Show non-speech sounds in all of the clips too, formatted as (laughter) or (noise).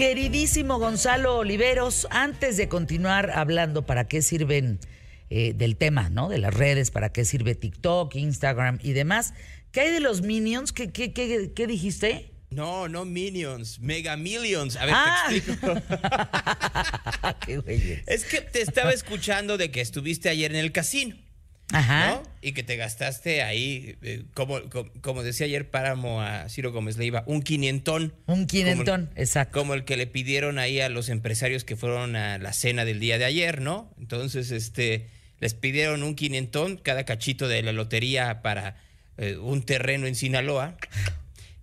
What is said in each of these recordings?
Queridísimo Gonzalo Oliveros, antes de continuar hablando para qué sirven eh, del tema, ¿no? De las redes, para qué sirve TikTok, Instagram y demás, ¿qué hay de los Minions? ¿Qué, qué, qué, qué dijiste? No, no Minions, Mega Millions. A ver, Ah. te explico. (laughs) qué es que te estaba escuchando de que estuviste ayer en el casino, Ajá. ¿no? Y que te gastaste ahí, eh, como, como, como decía ayer Páramo a Ciro Gómez Leiva, un quinientón. Un Como el- exacto. Como el que le pidieron ahí a los empresarios que fueron a la cena del día de ayer, ¿no? Entonces, este, les pidieron un quinientón, cada cachito de la lotería para eh, un terreno en Sinaloa.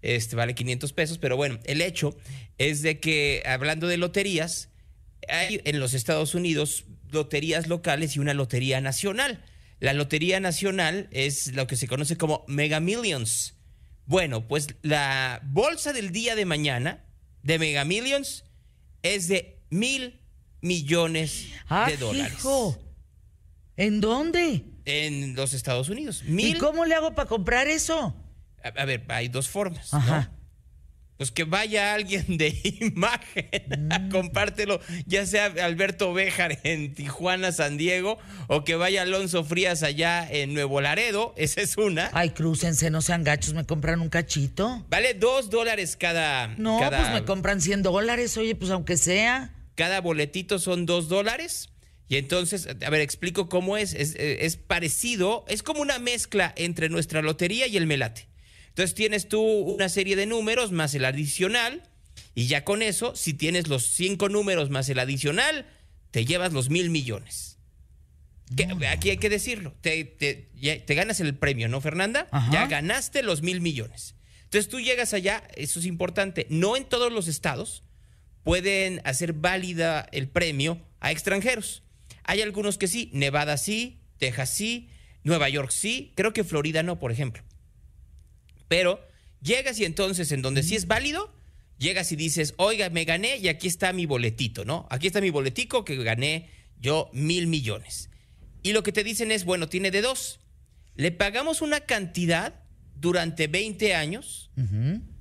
Este vale 500 pesos, pero bueno, el hecho es de que, hablando de loterías, hay en los Estados Unidos loterías locales y una lotería nacional. La lotería nacional es lo que se conoce como Mega Millions. Bueno, pues la bolsa del día de mañana de Mega Millions es de mil millones Ah, de dólares. hijo. ¿En dónde? En los Estados Unidos. ¿Y cómo le hago para comprar eso? A, a ver, hay dos formas. ¿no? Pues que vaya alguien de (laughs) imagen Mm. a compártelo, ya sea Alberto Béjar en Tijuana, San Diego, o que vaya Alonso Frías allá en Nuevo Laredo, (laughs) esa es una. Ay, crúcense, no sean gachos, me compran un cachito. Vale dos dólares cada. No, cada, pues me compran 100 dólares, oye, pues aunque sea. cada boletito son dos dólares. Y entonces, a ver, explico cómo es. Es, es parecido, es como una mezcla entre nuestra lotería y el melate. Entonces tienes tú una serie de números más el adicional. Y ya con eso, si tienes los cinco números más el adicional, te llevas los mil millones. Que- aquí hay que decirlo. Te, te- ya- te ganas el premio, ¿no, Fernanda? Ajá. Ya ganaste los mil millones. Entonces tú llegas allá, eso es importante. No en todos los estados pueden hacer válida el premio a extranjeros. Hay algunos que sí, Nevada sí, Texas sí, Nueva York sí, creo que Florida no, por ejemplo. Pero llegas y entonces en donde sí es válido, llegas y dices, oiga, me gané y aquí está mi boletito, ¿no? Aquí está mi boletico que gané yo mil millones. Y lo que te dicen es, bueno, tiene de dos. Le pagamos una cantidad durante 20 años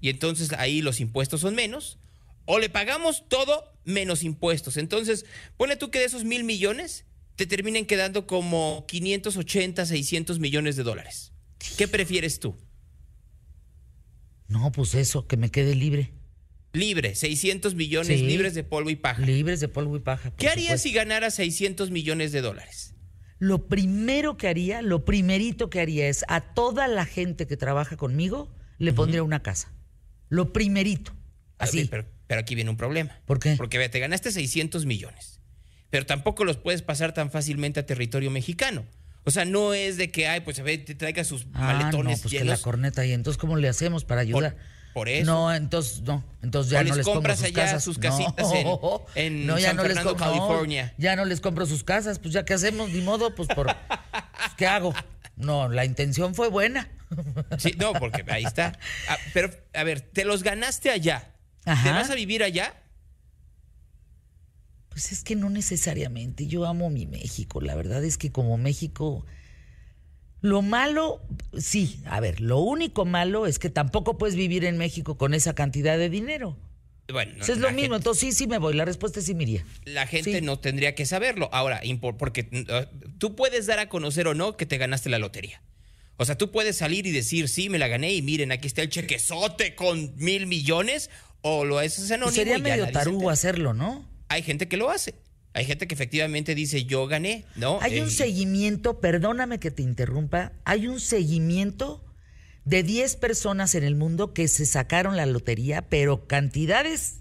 y entonces ahí los impuestos son menos, o le pagamos todo menos impuestos. Entonces, pone tú que de esos mil millones te terminen quedando como 580, 600 millones de dólares. ¿Qué prefieres tú? No, pues eso, que me quede libre. Libre, 600 millones Sí. libres de polvo y paja. Libres de polvo y paja. ¿Qué harías si ganaras 600 millones de dólares? Lo primero que haría, lo primerito que haría es a toda la gente que trabaja conmigo le pondría una casa. Lo primerito. Así. ver, pero, pero aquí viene un problema. ¿Por qué? Porque ve, te ganaste 600 millones, pero tampoco los puedes pasar tan fácilmente a territorio mexicano. O sea, no es de que, ay, pues a ver, te traiga sus Ah, maletones no, pues que la corneta y entonces cómo le hacemos para ayudar. por eso. No, entonces no, entonces ya O no les les compro sus allá casas. sus No, casitas en- (laughs) en no, ya San no les Fernando, compro, no, California. ya no les compro sus casas, pues ya qué hacemos, ni modo, pues por pues, ¿qué hago? No, la intención fue buena. Sí, no, porque ahí está. Ah, pero, a ver, te los ganaste allá. ¿Te vas a vivir allá? Pues es que no necesariamente. Yo amo mi México. La verdad es que como México. Lo malo, sí, a ver, lo único malo es que tampoco puedes vivir en México con esa cantidad de dinero. Bueno, Pues es lo mismo, gente- entonces sí, sí me voy. La respuesta es sí me iría. la gente Sí. no tendría que saberlo. Ahora, porque uh, tú puedes dar a conocer o no que te ganaste la lotería. O sea, tú puedes salir y decir, sí, me la gané y miren, aquí está el chequezote con mil millones, o lo haces anónimo. Sería medio tarugo hacerlo, ¿no? Hay gente que lo hace. Hay gente que efectivamente dice, yo gané, ¿no? Hay un Eh, seguimiento, perdóname que te interrumpa, hay un seguimiento de 10 personas en el mundo que se sacaron la lotería, pero cantidades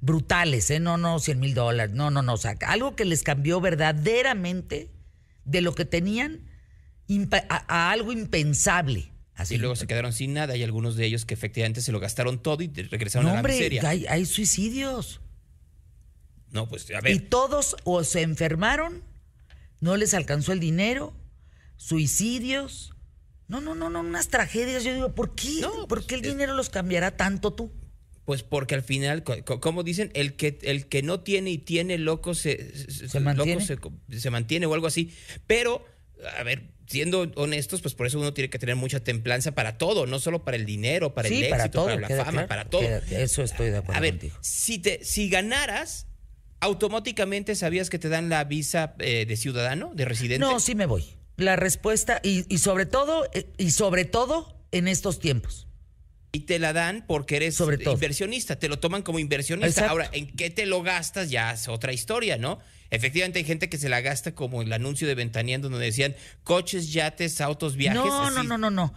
brutales, ¿eh? No, no, 100 mil dólares, no, no, no, o sea, algo que les cambió verdaderamente de lo que tenían a, a algo impensable. Así. Y luego se quedaron sin nada. Hay algunos de ellos que efectivamente se lo gastaron todo y regresaron no, a la hombre, miseria. hay, hay suicidios. No, pues a Y todos o se enfermaron, no les alcanzó el dinero, suicidios. No, no, no, no, unas tragedias. Yo digo, ¿por qué? No, ¿Por pues, qué el dinero los cambiará tanto tú? Pues porque al final, co- co- como dicen, el que, el que no tiene y tiene loco se, se- ¿Se mantiene? loco se, se mantiene o algo así. Pero a ver, siendo honestos, pues por eso uno tiene que tener mucha templanza para todo, no solo para el dinero, para el éxito, para, la fama, para todo. eso estoy de acuerdo a ver, contigo. Si, te, si ganaras, automáticamente sabías que te dan la visa eh, de ciudadano, de residente. No, sí me voy. La respuesta, y, y sobre todo, eh, y sobre todo en estos tiempos. Y te la dan porque eres inversionista, te lo toman como inversionista. Ahora, ¿en qué te lo gastas? Ya es otra historia, ¿no? Efectivamente hay gente que se la gasta como el anuncio de Ventaneando donde decían coches, yates, autos, viajes. No, no, no, no, no.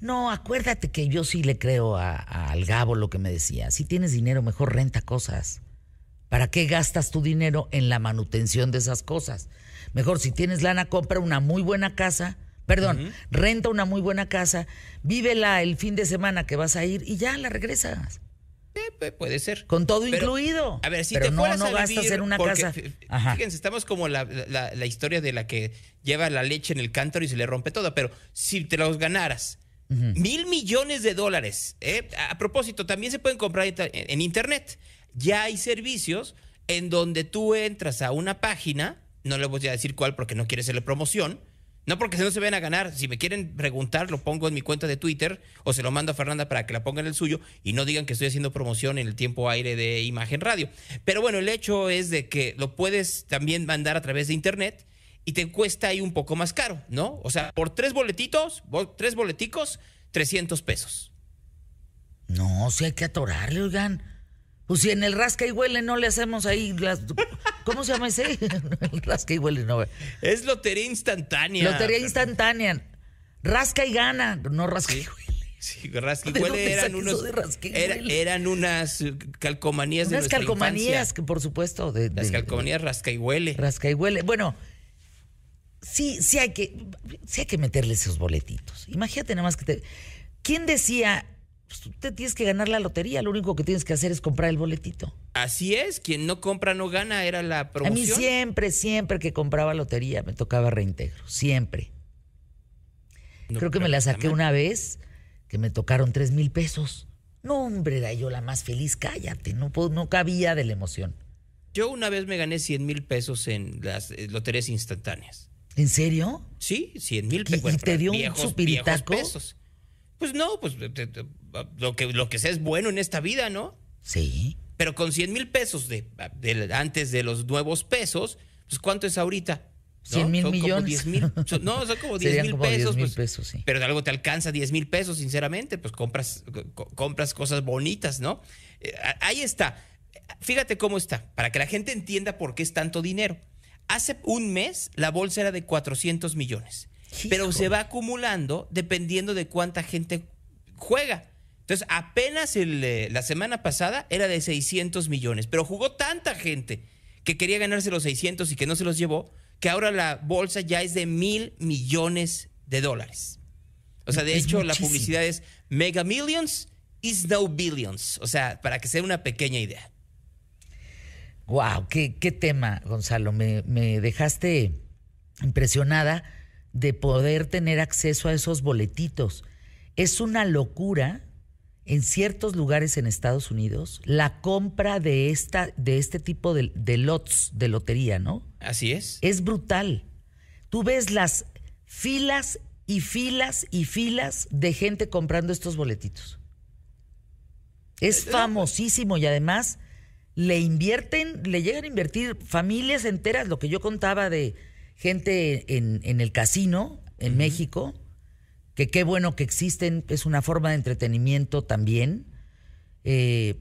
No, acuérdate que yo sí le creo a, al Gabo lo que me decía. Si tienes dinero, mejor renta cosas. ¿Para qué gastas tu dinero en la manutención de esas cosas? Mejor si tienes lana, compra una muy buena casa Perdón, renta una muy buena casa, vívela el fin de semana que vas a ir y ya la regresas. Eh, puede ser. Con todo incluido. A ver, si Pero te no, no gastas en una casa. Fíjense, estamos como la, la, historia de la que lleva la leche en el cántaro y se le rompe todo. Pero si te los ganaras, mil millones de dólares. ¿eh? A propósito, también se pueden comprar en internet. Ya hay servicios en donde tú entras a una página, no le voy a decir cuál porque no quiere hacerle promoción, no porque no se ven a ganar. Si me quieren preguntar, lo pongo en mi cuenta de Twitter o se lo mando a Fernanda para que la ponga en el suyo y no digan que estoy haciendo promoción en el tiempo aire de Imagen Radio. Pero bueno, el hecho es de que lo puedes también mandar a través de Internet y te cuesta ahí un poco más caro, ¿no? O sea, por tres boletitos, tres boleticos, 300 pesos. No, si hay que atorarle, oigan. Pues si en el rasca y huele no le hacemos ahí las... ¿Cómo se llama ese? (laughs) el rasca y huele no. Es lotería instantánea. Lotería instantánea. Rasca y gana, no rasca y huele. Sí, rasca y (laughs) huele eran unos... eran unas calcomanías unas de nuestra calcomanías que por supuesto... De, las calcomanías rasca y huele. Rasca y huele. Bueno, sí, sí hay que, sí hay que meterle esos boletitos. Imagínate nada más que te... ¿Quién decía pues tú te tienes que ganar la lotería, lo único que tienes que hacer es comprar el boletito. Así es, quien no compra no gana, era la promoción. A mí siempre, siempre que compraba lotería me tocaba reintegro, siempre. Creo que me la saqué una vez, que me tocaron tres mil pesos. No, hombre, era yo la más feliz, cállate, no, no cabía de la emoción. Yo una vez me gané 100 mil pesos en las eh, loterías instantáneas. ¿En serio? Sí, 100 mil pesos. ¿Y, te dio un supiritaco? Pues no, pues lo que, lo que sea es bueno en esta vida, ¿no? Sí. Pero con 100 mil pesos de, antes de los nuevos pesos, pues ¿cuánto es ahorita? 100 mil millones. no, son como 10 mil pesos. pues, pesos sí. Pero de algo te alcanza 10 mil pesos, sinceramente, pues compras, compras cosas bonitas, ¿no? Eh, ahí está. Fíjate cómo está, para que la gente entienda por qué es tanto dinero. Hace un mes la bolsa era de 400 millones pero se va acumulando dependiendo de cuánta gente juega. Entonces, apenas eh, la semana pasada era de 600 millones, pero jugó tanta gente que quería ganarse los 600 y que no se los llevó, que ahora la bolsa ya es de mil millones de dólares. O sea, de hecho, la publicidad es Mega Millions is no billions. O sea, para que sea una pequeña idea. Wow, qué, qué tema, Gonzalo. Me, me dejaste impresionada de poder tener acceso a esos boletitos. Es una locura en ciertos lugares en Estados Unidos la compra de, esta, de este tipo de, de lots de lotería, ¿no? Así es. Es brutal. Tú ves las filas y filas y filas de gente comprando estos boletitos. Es eh, famosísimo y además le invierten, le llegan a invertir familias enteras, lo que yo contaba de gente en, el casino en México, que qué bueno que existen, es una forma de entretenimiento también. Eh,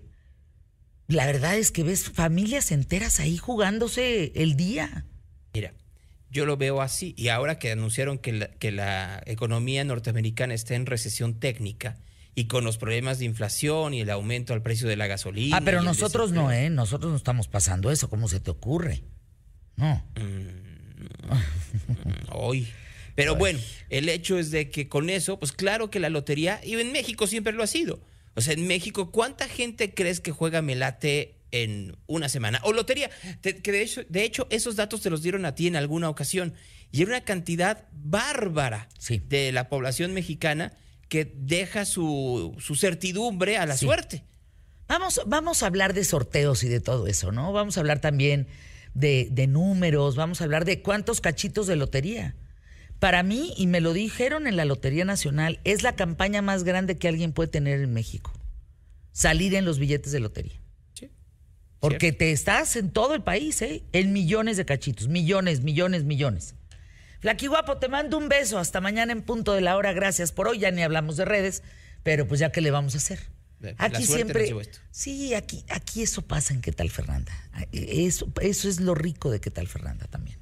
la verdad es que ves familias enteras ahí jugándose el día. Mira, yo lo veo así. Y ahora que anunciaron que la, que la economía norteamericana está en recesión técnica y con los problemas de inflación y el aumento al precio de la gasolina. Ah, pero nosotros no, ¿eh? Nosotros no estamos pasando eso. ¿Cómo se te ocurre? No. Mm, (laughs) Hoy. Pero bueno, el hecho es de que con eso, pues claro que la lotería, y en México siempre lo ha sido. O sea, en México, ¿cuánta gente crees que juega melate en una semana? O lotería, que de hecho, de hecho esos datos te los dieron a ti en alguna ocasión. Y era una cantidad bárbara de la población mexicana que deja su, certidumbre a la suerte. Vamos, vamos a hablar de sorteos y de todo eso, ¿no? Vamos a hablar también de, números, vamos a hablar de cuántos cachitos de lotería. Para mí, y me lo dijeron en la Lotería Nacional, es la campaña más grande que alguien puede tener en México. Salir en los billetes de lotería. Sí. Porque te estás en todo el país, ¿eh? En millones de cachitos. Millones, millones, millones. Flaqui Guapo, te mando un beso. Hasta mañana en punto de la hora. Gracias por hoy. Ya ni hablamos de redes, pero pues ya que le vamos a hacer. La Aquí siempre. esto. Sí, aquí, aquí eso pasa en qué tal Fernanda. Eso, eso es lo rico de qué tal Fernanda también.